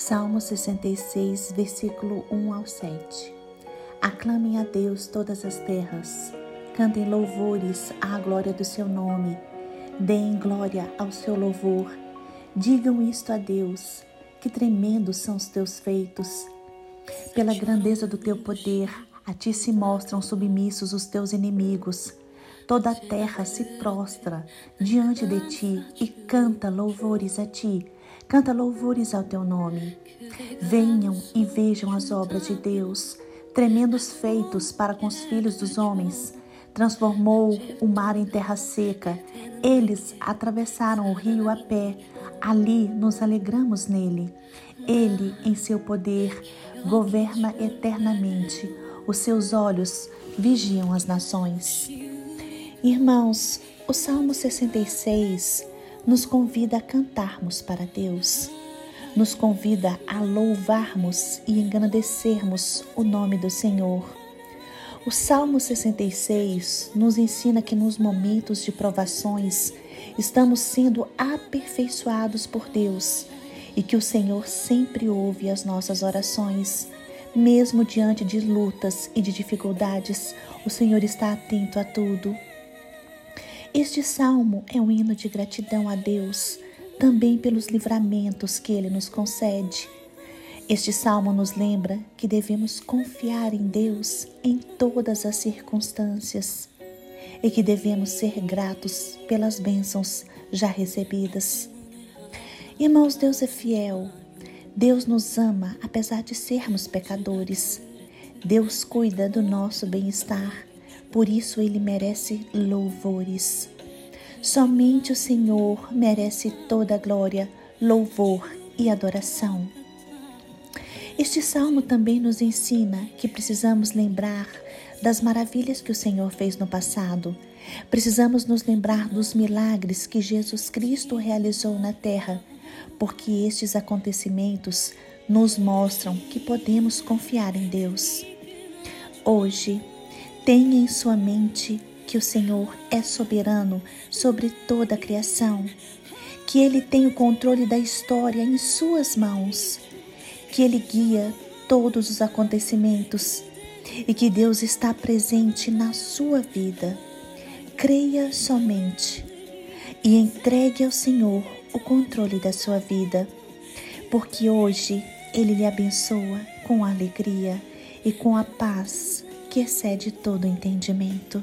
Salmo 66, versículo 1 ao 7. Aclamem a Deus todas as terras, cantem louvores à glória do seu nome, deem glória ao seu louvor, digam isto a Deus, que tremendos são os teus feitos. Pela grandeza do teu poder, a ti se mostram submissos os teus inimigos. Toda a terra se prostra diante de ti e canta louvores a ti Canta louvores ao teu nome. Venham e vejam as obras de Deus, tremendos feitos para com os filhos dos homens. Transformou o mar em terra seca. Eles atravessaram o rio a pé. Ali nos alegramos nele. Ele, em seu poder, governa eternamente. Os seus olhos vigiam as nações. Irmãos, o Salmo 66 nos convida a cantarmos para Deus, nos convida a louvarmos e engrandecermos o nome do Senhor. O Salmo 66 nos ensina que nos momentos de provações estamos sendo aperfeiçoados por Deus e que o Senhor sempre ouve as nossas orações. Mesmo diante de lutas e de dificuldades, o Senhor está atento a tudo este salmo é um hino de gratidão a Deus, também pelos livramentos que Ele nos concede. Este salmo nos lembra que devemos confiar em Deus em todas as circunstâncias e que devemos ser gratos pelas bênçãos já recebidas. Irmãos, Deus é fiel. Deus nos ama apesar de sermos pecadores. Deus cuida do nosso bem-estar por isso ele merece louvores. Somente o Senhor merece toda a glória, louvor e adoração. Este salmo também nos ensina que precisamos lembrar das maravilhas que o Senhor fez no passado. Precisamos nos lembrar dos milagres que Jesus Cristo realizou na terra, porque estes acontecimentos nos mostram que podemos confiar em Deus. Hoje, Tenha em sua mente que o Senhor é soberano sobre toda a criação, que Ele tem o controle da história em Suas mãos, que Ele guia todos os acontecimentos e que Deus está presente na sua vida. Creia somente e entregue ao Senhor o controle da sua vida, porque hoje Ele lhe abençoa com alegria e com a paz que excede todo entendimento.